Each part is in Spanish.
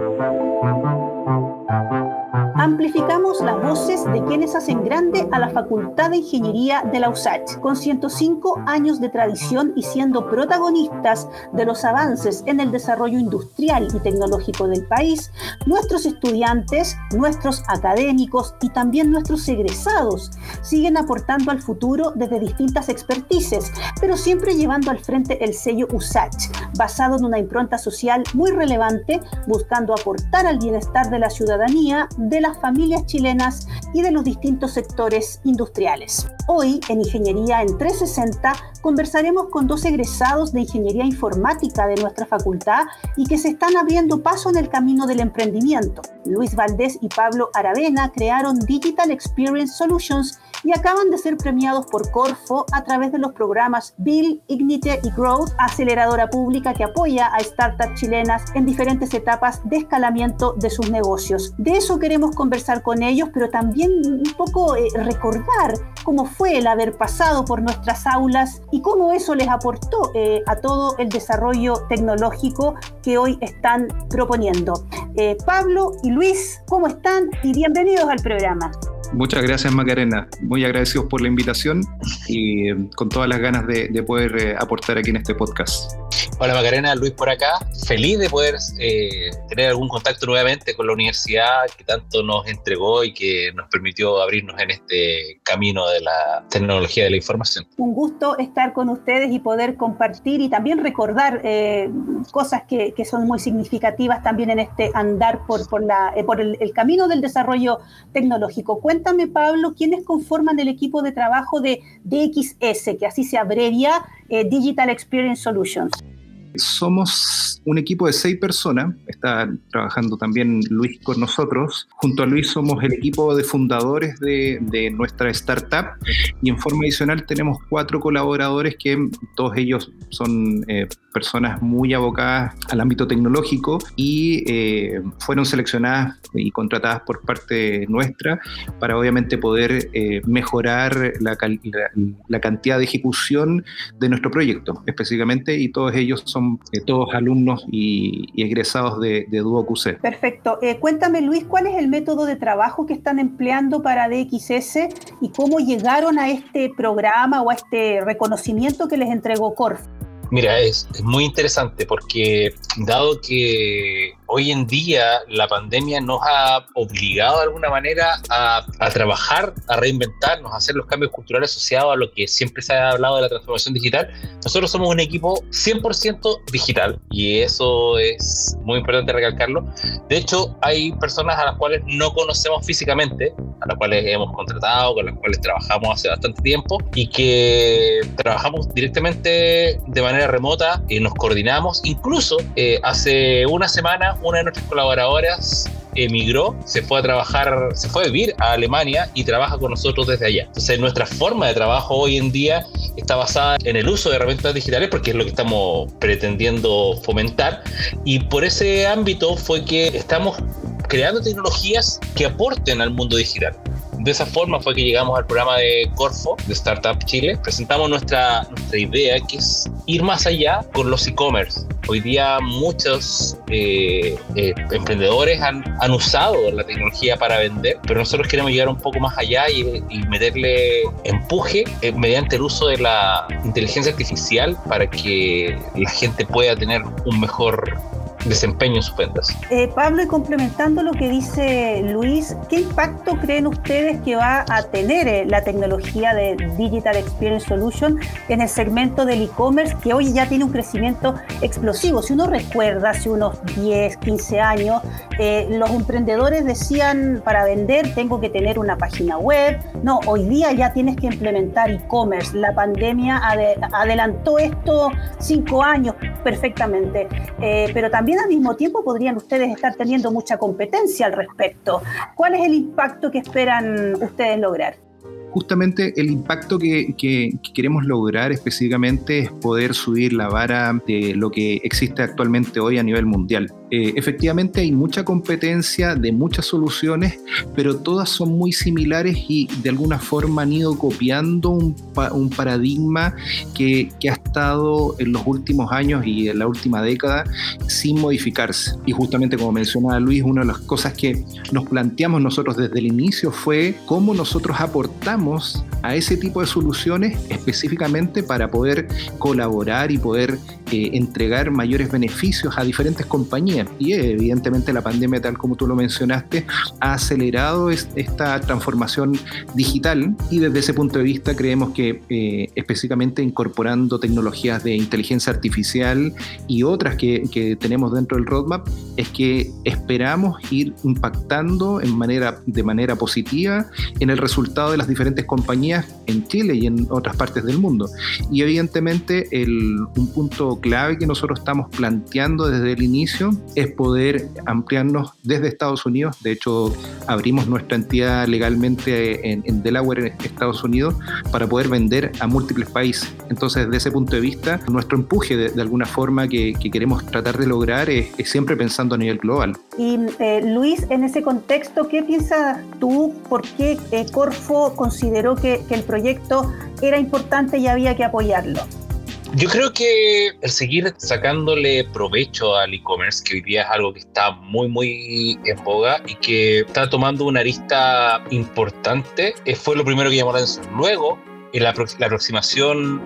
Thank you. Amplificamos las voces de quienes hacen grande a la Facultad de Ingeniería de la USACH, con 105 años de tradición y siendo protagonistas de los avances en el desarrollo industrial y tecnológico del país, nuestros estudiantes, nuestros académicos y también nuestros egresados siguen aportando al futuro desde distintas expertices, pero siempre llevando al frente el sello USACH, basado en una impronta social muy relevante, buscando aportar al bienestar de la ciudadanía, de la familias chilenas y de los distintos sectores industriales. Hoy, en Ingeniería en 360, conversaremos con dos egresados de Ingeniería Informática de nuestra facultad y que se están abriendo paso en el camino del emprendimiento. Luis Valdés y Pablo Aravena crearon Digital Experience Solutions y acaban de ser premiados por Corfo a través de los programas Build, Ignite y Growth, aceleradora pública que apoya a startups chilenas en diferentes etapas de escalamiento de sus negocios. De eso queremos conversar con ellos, pero también un poco eh, recordar cómo fue el haber pasado por nuestras aulas y cómo eso les aportó eh, a todo el desarrollo tecnológico que hoy están proponiendo. Eh, Pablo y Luis, ¿cómo están? Y bienvenidos al programa. Muchas gracias Macarena, muy agradecidos por la invitación y con todas las ganas de, poder aportar aquí en este podcast. Hola Macarena, Luis por acá, feliz de poder eh, tener algún contacto nuevamente con la universidad que tanto nos entregó y que nos permitió abrirnos en este camino de la tecnología de la información. Un gusto estar con ustedes y poder compartir y también recordar cosas que, son muy significativas también en este andar por, por, el, el camino del desarrollo tecnológico cuéntame, Pablo, quiénes conforman el equipo de trabajo de DXS, que así se abrevia eh, Digital Experience Solutions. Somos un equipo de seis personas, está trabajando también Luis con nosotros. Junto a Luis somos el equipo de fundadores de, nuestra startup y en forma adicional tenemos cuatro colaboradores que todos ellos son eh, personas muy abocadas al ámbito tecnológico y eh, fueron seleccionadas y contratadas por parte nuestra para obviamente poder eh, mejorar la, cantidad de ejecución de nuestro proyecto específicamente y todos ellos son eh, todos alumnos y, egresados de, de QC. Perfecto. cuéntame Luis, ¿cuál es el método de trabajo que están empleando para DXS y cómo llegaron a este programa o a este reconocimiento que les entregó Corf? Mira, es, muy interesante porque dado que hoy en día la pandemia nos ha obligado de alguna manera a, trabajar, a reinventarnos, a hacer los cambios culturales asociados a lo que siempre se ha hablado de la transformación digital. Nosotros somos un equipo 100% digital y eso es muy importante recalcarlo. De hecho, hay personas a las cuales no conocemos físicamente, a las cuales hemos contratado, con las cuales trabajamos hace bastante tiempo y que trabajamos directamente de manera remota y nos coordinamos. Incluso eh, hace una semana una de nuestras colaboradoras emigró, se fue a trabajar, se fue a vivir a Alemania y trabaja con nosotros desde allá. Entonces nuestra forma de trabajo hoy en día está basada en el uso de herramientas digitales porque es lo que estamos pretendiendo fomentar y por ese ámbito fue que estamos creando tecnologías que aporten al mundo digital. De esa forma fue que llegamos al programa de Corfo, de Startup Chile. Presentamos nuestra, nuestra idea, que es ir más allá con los e-commerce. Hoy día muchos eh, eh, emprendedores han, usado la tecnología para vender, pero nosotros queremos llegar un poco más allá y, y meterle empuje eh, mediante el uso de la inteligencia artificial para que la gente pueda tener un mejor desempeño en sus ventas. Eh, Pablo, y complementando lo que dice Luis, ¿qué impacto creen ustedes que va a tener eh, la tecnología de Digital Experience Solution en el segmento del e-commerce que hoy ya tiene un crecimiento explosivo? Si uno recuerda, hace unos 10, 15 años, eh, los emprendedores decían, para vender tengo que tener una página web. No, hoy día ya tienes que implementar e-commerce. La pandemia adelantó esto cinco años perfectamente, pero también al mismo tiempo podrían ustedes estar teniendo mucha competencia al respecto. ¿Cuál es el impacto que esperan ustedes lograr? justamente el impacto que, queremos lograr específicamente es poder subir la vara de lo que existe actualmente hoy a nivel mundial. Eh, efectivamente hay mucha competencia de muchas soluciones, pero todas son muy similares y de alguna forma han ido copiando un, paradigma que, que, ha estado en los últimos años y en la última década sin modificarse. Y justamente como mencionaba Luis, una de las cosas que nos planteamos nosotros desde el inicio fue cómo nosotros aportamos a ese tipo de soluciones específicamente para poder colaborar y poder eh, entregar mayores beneficios a diferentes compañías. Y evidentemente la pandemia, tal como tú lo mencionaste, ha acelerado esta transformación digital y desde ese punto de vista creemos que eh, específicamente incorporando tecnologías de inteligencia artificial y otras que, tenemos dentro del roadmap, es que esperamos ir impactando en de manera positiva en el resultado de las diferentes compañías en Chile y en otras partes del mundo. Y evidentemente un punto clave que nosotros estamos planteando desde el inicio es poder ampliarnos desde Estados Unidos. De hecho, abrimos nuestra entidad legalmente en, Delaware, en Estados Unidos, para poder vender a múltiples países. Entonces, desde ese punto de vista, nuestro empuje de, alguna forma que, queremos tratar de lograr es, siempre pensando a nivel global. Y eh, Luis, en ese contexto, ¿qué piensas tú? ¿Por qué eh, Corfo consideró que, que el proyecto era importante y había que apoyarlo? Yo creo que el seguir sacándole provecho al e-commerce, que hoy día es algo que está muy, muy en boga y que está tomando una arista importante, eh, fue lo primero que llamó la atención. Luego, en la, la aproximación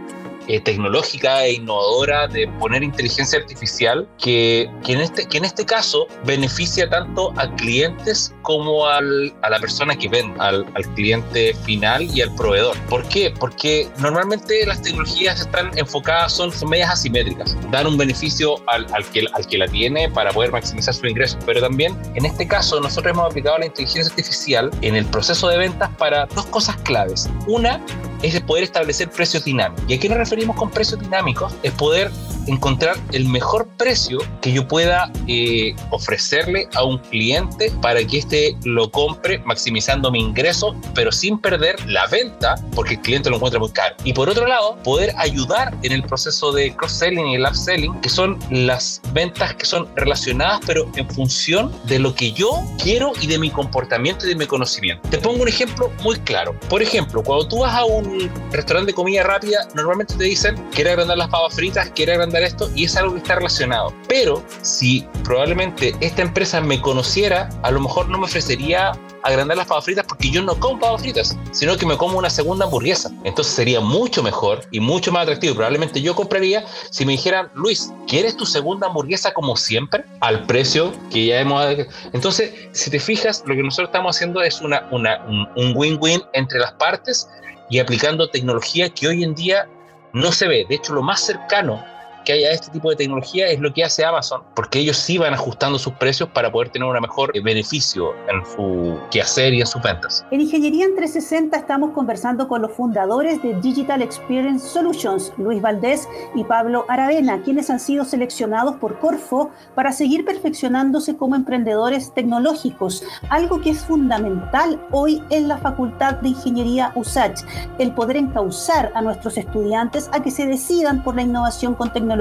eh, tecnológica e innovadora de poner inteligencia artificial que, que, en este, que en este caso beneficia tanto a clientes como al, a la persona que vende, al, al, cliente final y al proveedor. ¿Por qué? Porque normalmente las tecnologías están enfocadas, son, medias asimétricas, dan un beneficio al, al, que, al que la tiene para poder maximizar su ingreso, pero también en este caso nosotros hemos aplicado la inteligencia artificial en el proceso de ventas para dos cosas claves. Una es poder establecer precios dinámicos. ¿Y a qué nos referimos con precios dinámicos? Es poder encontrar el mejor precio que yo pueda eh, ofrecerle a un cliente para que éste lo compre maximizando mi ingreso, pero sin perder la venta porque el cliente lo encuentra muy caro. Y por otro lado, poder ayudar en el proceso de cross-selling y el upselling, que son las ventas que son relacionadas, pero en función de lo que yo quiero y de mi comportamiento y de mi conocimiento. Te pongo un ejemplo muy claro. Por ejemplo, cuando tú vas a un restaurante de comida rápida, normalmente te dicen, quiere agrandar las papas fritas, quiere agrandar esto y es algo que está relacionado. Pero si probablemente esta empresa me conociera, a lo mejor no me ofrecería agrandar las papas fritas porque yo no como papas fritas, sino que me como una segunda hamburguesa. Entonces sería mucho mejor y mucho más atractivo. Probablemente yo compraría si me dijeran, Luis, ¿quieres tu segunda hamburguesa como siempre? Al precio que ya hemos... Entonces, si te fijas, lo que nosotros estamos haciendo es una, una, un win-win entre las partes y aplicando tecnología que hoy en día no se ve. De hecho, lo más cercano que haya este tipo de tecnología es lo que hace Amazon, porque ellos sí van ajustando sus precios para poder tener un mejor eh, beneficio en su quehacer y en sus ventas. En Ingeniería en 360 estamos conversando con los fundadores de Digital Experience Solutions, Luis Valdés y Pablo Aravena, quienes han sido seleccionados por Corfo para seguir perfeccionándose como emprendedores tecnológicos, algo que es fundamental hoy en la Facultad de Ingeniería USACH, el poder encauzar a nuestros estudiantes a que se decidan por la innovación con tecnología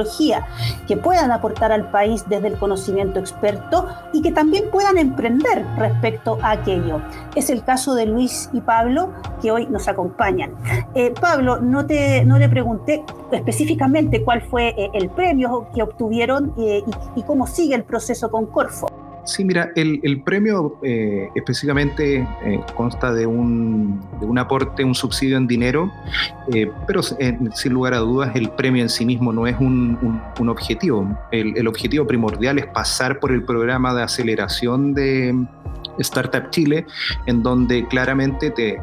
que puedan aportar al país desde el conocimiento experto y que también puedan emprender respecto a aquello. Es el caso de Luis y Pablo que hoy nos acompañan. Eh, Pablo, no, te, no le pregunté específicamente cuál fue eh, el premio que obtuvieron eh, y, y cómo sigue el proceso con Corfo. Sí, mira, el, premio eh, específicamente eh, consta de un, de un, aporte, un subsidio en dinero, eh, pero sin lugar a dudas el premio en sí mismo no es un, objetivo. El, el, objetivo primordial es pasar por el programa de aceleración de Startup Chile, en donde claramente te,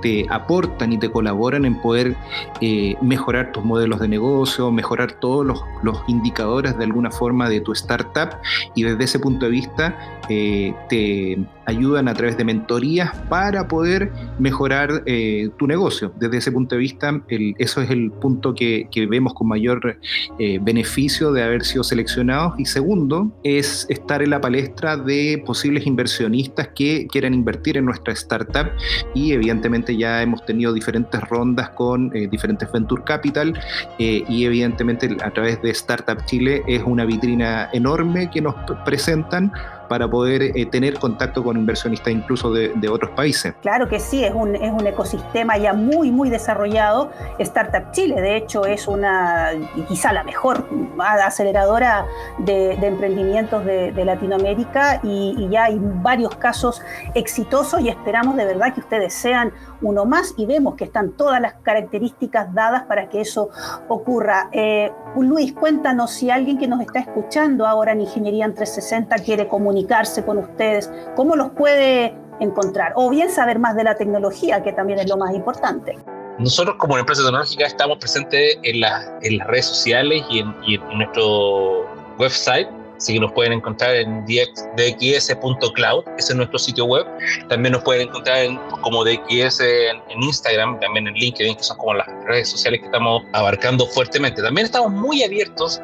te aportan y te colaboran en poder eh, mejorar tus modelos de negocio, mejorar todos los, indicadores de alguna forma de tu startup y desde ese punto de vista eh, te ayudan a través de mentorías para poder mejorar eh, tu negocio. Desde ese punto de vista, eso es el punto que, vemos con mayor eh, beneficio de haber sido seleccionados. Y segundo, es estar en la palestra de posibles inversionistas que quieran invertir en nuestra startup y evidentemente ya hemos tenido diferentes rondas con eh, diferentes Venture Capital y evidentemente a través de Startup Chile es una vitrina enorme que nos presentan para poder eh, tener contacto con inversionistas incluso de, otros países. Claro que sí, es un, es un ecosistema ya muy, muy desarrollado. Startup Chile, de hecho, es una, quizá la mejor aceleradora de, emprendimientos de, Latinoamérica y, ya hay varios casos exitosos y esperamos de verdad que ustedes sean uno más y vemos que están todas las características dadas para que eso ocurra. Eh, Luis, cuéntanos si alguien que nos está escuchando ahora en Ingeniería en 360 quiere comunicarse con ustedes, ¿cómo los puede encontrar? O bien saber más de la tecnología, que también es lo más importante. Nosotros como empresa tecnológica estamos presentes en, en las redes sociales y en, en nuestro website Así que nos pueden encontrar en dx.cloud, ese es nuestro sitio web. También nos pueden encontrar en, como DX en, Instagram, también en LinkedIn, que son como las redes sociales que estamos abarcando fuertemente. También estamos muy abiertos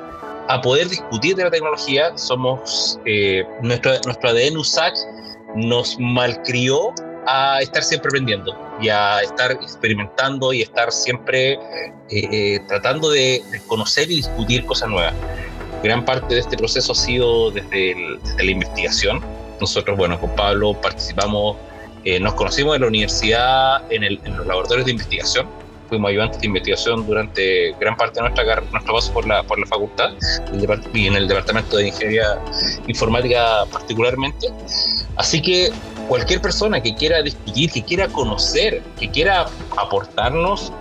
a poder discutir de la tecnología. Somos, eh, nuestro, nuestro ADN USAC nos malcrió a estar siempre aprendiendo y a estar experimentando y estar siempre eh, eh, tratando de conocer y discutir cosas nuevas. Gran parte de este proceso ha sido desde, la investigación. Nosotros, bueno, con Pablo participamos, eh, nos conocimos en la universidad, en, los laboratorios de investigación. Fuimos ayudantes de investigación durante gran parte de nuestra nuestro paso por la, por la facultad y en el departamento de ingeniería informática particularmente. Así que cualquier persona que quiera discutir, que quiera conocer, que quiera aportarnos,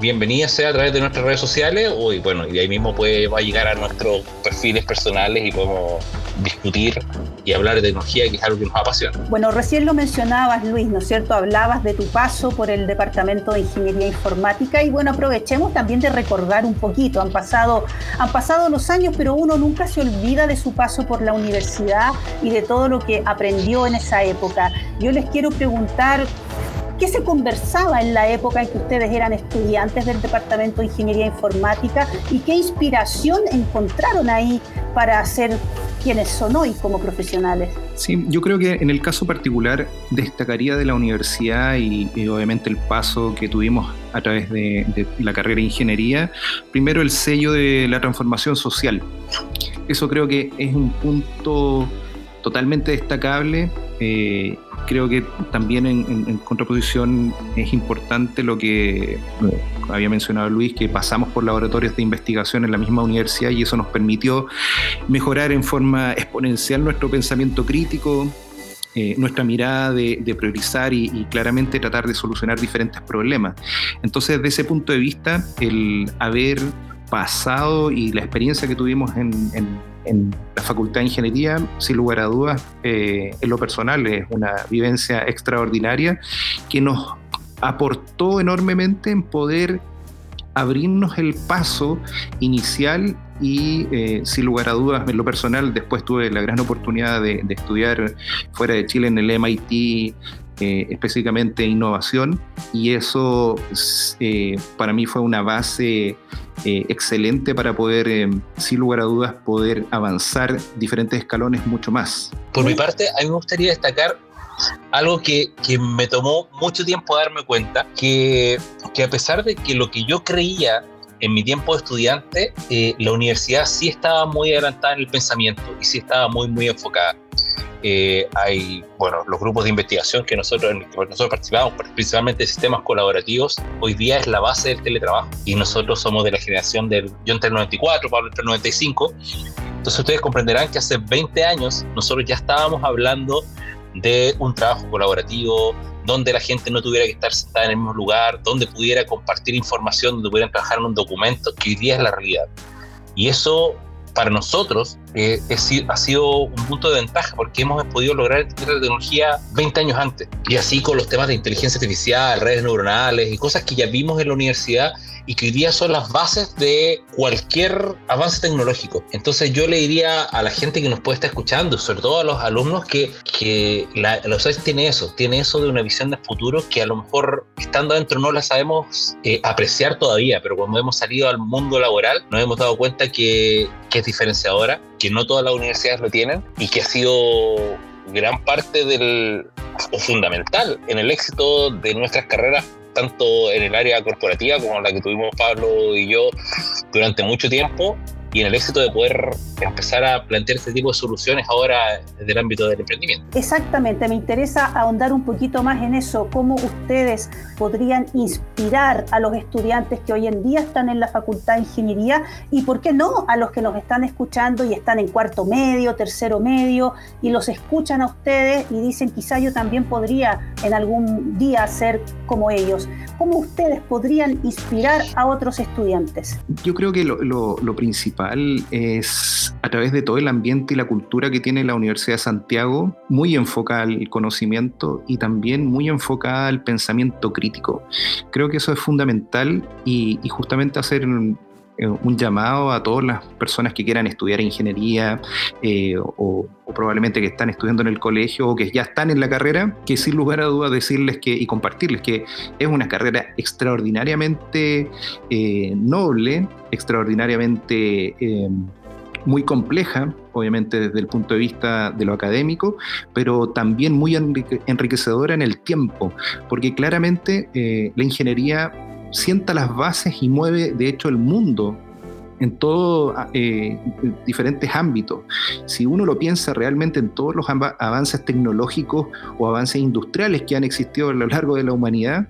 bienvenida sea a través de nuestras redes sociales o, y bueno, y de ahí mismo puede, va a llegar a nuestros perfiles personales y podemos discutir y hablar de tecnología, que es algo que nos apasiona. Bueno, recién lo mencionabas, Luis, ¿no es cierto? Hablabas de tu paso por el Departamento de Ingeniería Informática y bueno, aprovechemos también de recordar un poquito. Han pasado, han pasado los años, pero uno nunca se olvida de su paso por la universidad y de todo lo que aprendió en esa época. Yo les quiero preguntar ¿Qué se conversaba en la época en que ustedes eran estudiantes del Departamento de Ingeniería Informática y qué inspiración encontraron ahí para ser quienes son hoy como profesionales? Sí, yo creo que en el caso particular destacaría de la universidad y, obviamente el paso que tuvimos a través de, la carrera de ingeniería, primero el sello de la transformación social. Eso creo que es un punto totalmente destacable. Eh, creo que también en, contraposición es importante lo que había mencionado Luis, que pasamos por laboratorios de investigación en la misma universidad y eso nos permitió mejorar en forma exponencial nuestro pensamiento crítico, eh, nuestra mirada de, priorizar y, claramente tratar de solucionar diferentes problemas. Entonces, desde ese punto de vista, el haber pasado y la experiencia que tuvimos en la Facultad de Ingeniería, sin lugar a dudas, eh, en lo personal es una vivencia extraordinaria que nos aportó enormemente en poder abrirnos el paso inicial y eh, sin lugar a dudas en lo personal después tuve la gran oportunidad de, estudiar fuera de Chile en el MIT eh, específicamente innovación y eso para mí fue una base eh, excelente para poder, eh, sin lugar a dudas, poder avanzar diferentes escalones mucho más. Por mi parte, a mí me gustaría destacar algo que, que, me tomó mucho tiempo darme cuenta, que, que, a pesar de que lo que yo creía en mi tiempo de estudiante, eh, la universidad sí estaba muy adelantada en el pensamiento y sí estaba muy, muy enfocada. Eh, hay, bueno, los grupos de investigación que nosotros, en nosotros participamos, principalmente sistemas colaborativos, hoy día es la base del teletrabajo. Y nosotros somos de la generación del, yo entre el 94, Pablo entre el 95. Entonces ustedes comprenderán que hace 20 años nosotros ya estábamos hablando de un trabajo colaborativo, donde la gente no tuviera que estar sentada en el mismo lugar, donde pudiera compartir información, donde pudieran trabajar en un documento, que hoy día es la realidad. Y eso para nosotros eh, ha sido un punto de ventaja porque hemos podido lograr la tecnología 20 años antes. Y así con los temas de inteligencia artificial, redes neuronales y cosas que ya vimos en la universidad y que hoy día son las bases de cualquier avance tecnológico. Entonces yo le diría a la gente que nos puede estar escuchando, sobre todo a los alumnos, que, que la, la tiene eso, tiene eso de una visión de futuro que a lo mejor estando adentro no la sabemos eh, apreciar todavía, pero cuando hemos salido al mundo laboral nos hemos dado cuenta que, que es diferenciadora, que no todas las universidades lo tienen y que ha sido gran parte del, o fundamental en el éxito de nuestras carreras tanto en el área corporativa como la que tuvimos Pablo y yo durante mucho tiempo y en el éxito de poder empezar a plantear este tipo de soluciones ahora desde el ámbito del emprendimiento. Exactamente, me interesa ahondar un poquito más en eso, cómo ustedes podrían inspirar a los estudiantes que hoy en día están en la Facultad de Ingeniería y, ¿por qué no?, a los que nos están escuchando y están en cuarto medio, tercero medio y los escuchan a ustedes y dicen, quizá yo también podría en algún día ser como ellos. ¿Cómo ustedes podrían inspirar a otros estudiantes? Yo creo que lo, lo principal es a través de todo el ambiente y la cultura que tiene la Universidad de Santiago, muy enfocada al conocimiento y también muy enfocada al pensamiento crítico. Creo que eso es fundamental y, justamente hacer un, eh, un llamado a todas las personas que quieran estudiar ingeniería eh, o, probablemente que están estudiando en el colegio o que ya están en la carrera, que sin lugar a dudas decirles que y compartirles que es una carrera extraordinariamente eh, noble, extraordinariamente muy compleja, obviamente desde el punto de vista de lo académico, pero también muy enriquecedora en el tiempo, porque claramente la ingeniería sienta las bases y mueve de hecho el mundo en todos eh, diferentes ámbitos. Si uno lo piensa realmente en todos los avances tecnológicos o avances industriales que han existido a lo largo de la humanidad,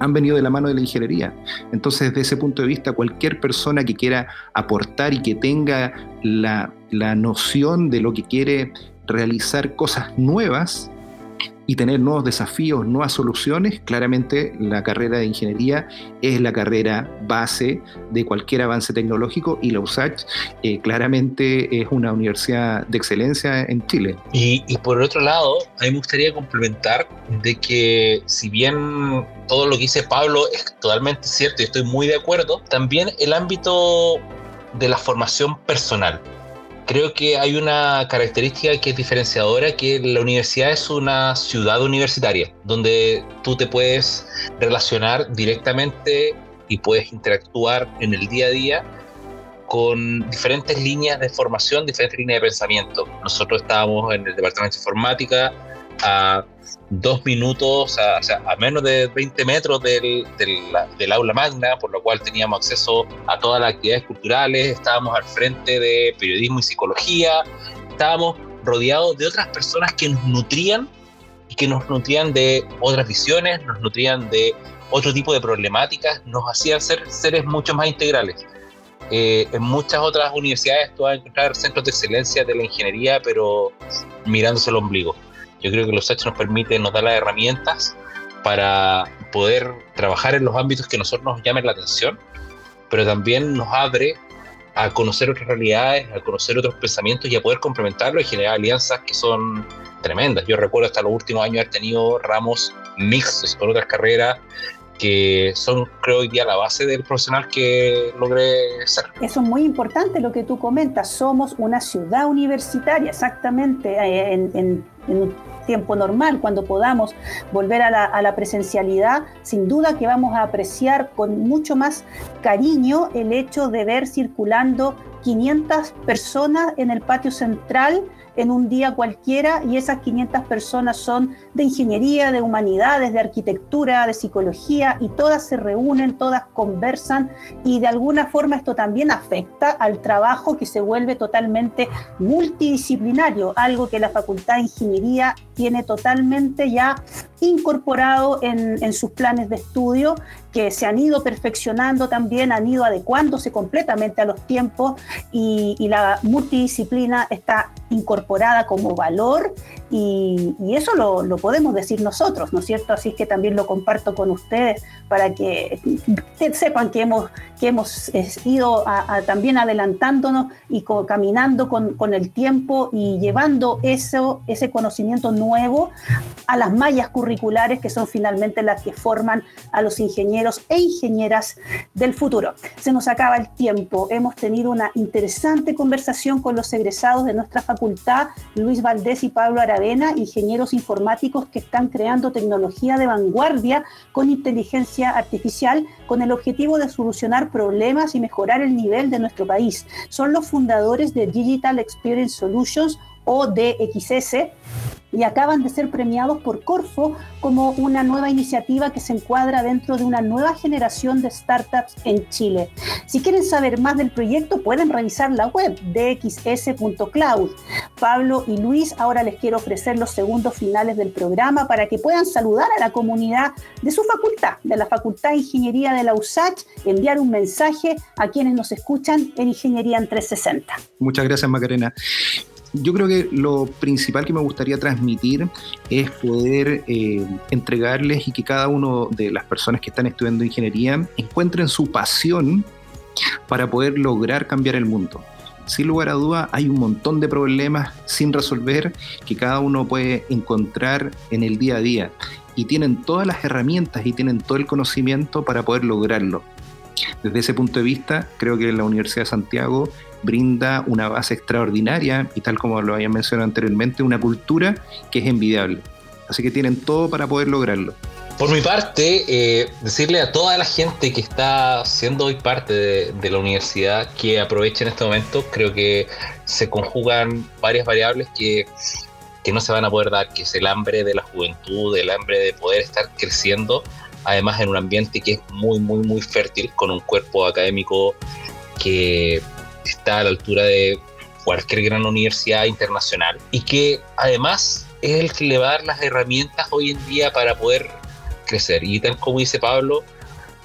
han venido de la mano de la ingeniería. Entonces, desde ese punto de vista, cualquier persona que quiera aportar y que tenga la, la noción de lo que quiere realizar cosas nuevas, y tener nuevos desafíos, nuevas soluciones, claramente la carrera de ingeniería es la carrera base de cualquier avance tecnológico y la USACH eh, claramente es una universidad de excelencia en Chile. Y, y, por otro lado, a mí me gustaría complementar de que si bien todo lo que dice Pablo es totalmente cierto y estoy muy de acuerdo, también el ámbito de la formación personal creo que hay una característica que es diferenciadora, que la universidad es una ciudad universitaria, donde tú te puedes relacionar directamente y puedes interactuar en el día a día con diferentes líneas de formación, diferentes líneas de pensamiento. Nosotros estábamos en el departamento de informática, a dos minutos, a, o sea, a menos de 20 metros del, del, aula magna, por lo cual teníamos acceso a todas las actividades culturales, estábamos al frente de periodismo y psicología, estábamos rodeados de otras personas que nos nutrían y que nos nutrían de otras visiones, nos nutrían de otro tipo de problemáticas, nos hacían ser seres mucho más integrales. Eh, en muchas otras universidades tú vas a encontrar centros de excelencia de la ingeniería, pero mirándose el ombligo. Yo creo que los hechos nos permiten, nos da las herramientas para poder trabajar en los ámbitos que nosotros nos llamen la atención, pero también nos abre a conocer otras realidades, a conocer otros pensamientos y a poder complementarlo y generar alianzas que son tremendas. Yo recuerdo hasta los últimos años haber tenido ramos mixtos con otras carreras que son, creo, hoy día la base del profesional que logré ser. Eso es muy importante lo que tú comentas. Somos una ciudad universitaria, exactamente, eh, en, en, en tiempo normal, cuando podamos volver a la, a la, presencialidad, sin duda que vamos a apreciar con mucho más cariño el hecho de ver circulando 500 personas en el patio central en un día cualquiera y esas 500 personas son de ingeniería, de humanidades, de arquitectura, de psicología y todas se reúnen, todas conversan y de alguna forma esto también afecta al trabajo que se vuelve totalmente multidisciplinario, algo que la Facultad de Ingeniería tiene totalmente ya incorporado en, en, sus planes de estudio, que se han ido perfeccionando también, han ido adecuándose completamente a los tiempos y, y la multidisciplina está incorporada como valor y, eso lo, podemos decir nosotros, ¿no es cierto? Así que también lo comparto con ustedes para que sepan que hemos, que hemos ido también adelantándonos y caminando con, con, el tiempo y llevando eso, ese conocimiento nuevo a las mallas curriculares que son finalmente las que forman a los ingenieros e ingenieras del futuro. Se nos acaba el tiempo. Hemos tenido una interesante conversación con los egresados de nuestra facultad, Luis Valdés y Pablo Aravena, ingenieros informáticos que están creando tecnología de vanguardia con inteligencia artificial con el objetivo de solucionar problemas y mejorar el nivel de nuestro país. Son los fundadores de Digital Experience Solutions o DXS y acaban de ser premiados por Corfo como una nueva iniciativa que se encuadra dentro de una nueva generación de startups en Chile. Si quieren saber más del proyecto, pueden revisar la web dxs.cloud. Pablo y Luis, ahora les quiero ofrecer los segundos finales del programa para que puedan saludar a la comunidad de su facultad, de la Facultad de Ingeniería de la USACH, enviar un mensaje a quienes nos escuchan en Ingeniería en 360. Muchas gracias, Macarena yo creo que lo principal que me gustaría transmitir es poder eh, entregarles y que cada uno de las personas que están estudiando ingeniería encuentren su pasión para poder lograr cambiar el mundo. Sin lugar a duda, hay un montón de problemas sin resolver que cada uno puede encontrar en el día a día y tienen todas las herramientas y tienen todo el conocimiento para poder lograrlo. Desde ese punto de vista, creo que la Universidad de Santiago brinda una base extraordinaria y tal como lo había mencionado anteriormente, una cultura que es envidiable. Así que tienen todo para poder lograrlo. Por mi parte, eh, decirle a toda la gente que está siendo hoy parte de, la universidad que aprovechen este momento. Creo que se conjugan varias variables que, que no se van a poder dar, que es el hambre de la juventud, el hambre de poder estar creciendo, además en un ambiente que es muy, muy, muy fértil, con un cuerpo académico que está a la altura de cualquier gran universidad internacional y que además es el que le va a dar las herramientas hoy en día para poder crecer. Y tal como dice Pablo,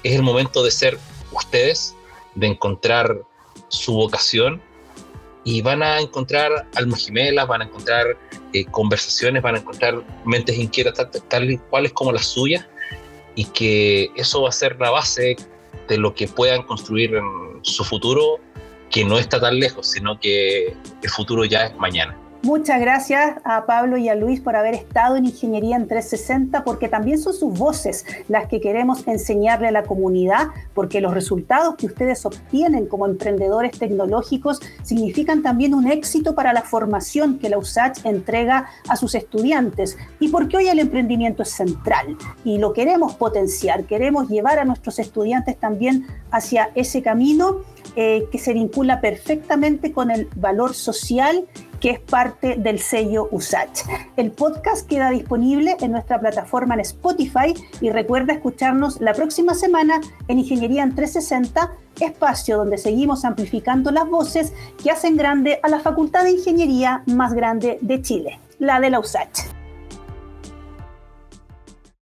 es el momento de ser ustedes, de encontrar su vocación y van a encontrar almas gemelas, van a encontrar eh, conversaciones, van a encontrar mentes inquietas tal, y cuales como las suyas y que eso va a ser la base de lo que puedan construir en su futuro que no está tan lejos, sino que el futuro ya es mañana. Muchas gracias a Pablo y a Luis por haber estado en Ingeniería en 360, porque también son sus voces las que queremos enseñarle a la comunidad, porque los resultados que ustedes obtienen como emprendedores tecnológicos significan también un éxito para la formación que la USACH entrega a sus estudiantes y porque hoy el emprendimiento es central y lo queremos potenciar, queremos llevar a nuestros estudiantes también hacia ese camino eh, que se vincula perfectamente con el valor social que es parte del sello USACH. El podcast queda disponible en nuestra plataforma en Spotify y recuerda escucharnos la próxima semana en Ingeniería en 360, espacio donde seguimos amplificando las voces que hacen grande a la Facultad de Ingeniería más grande de Chile, la de la USACH.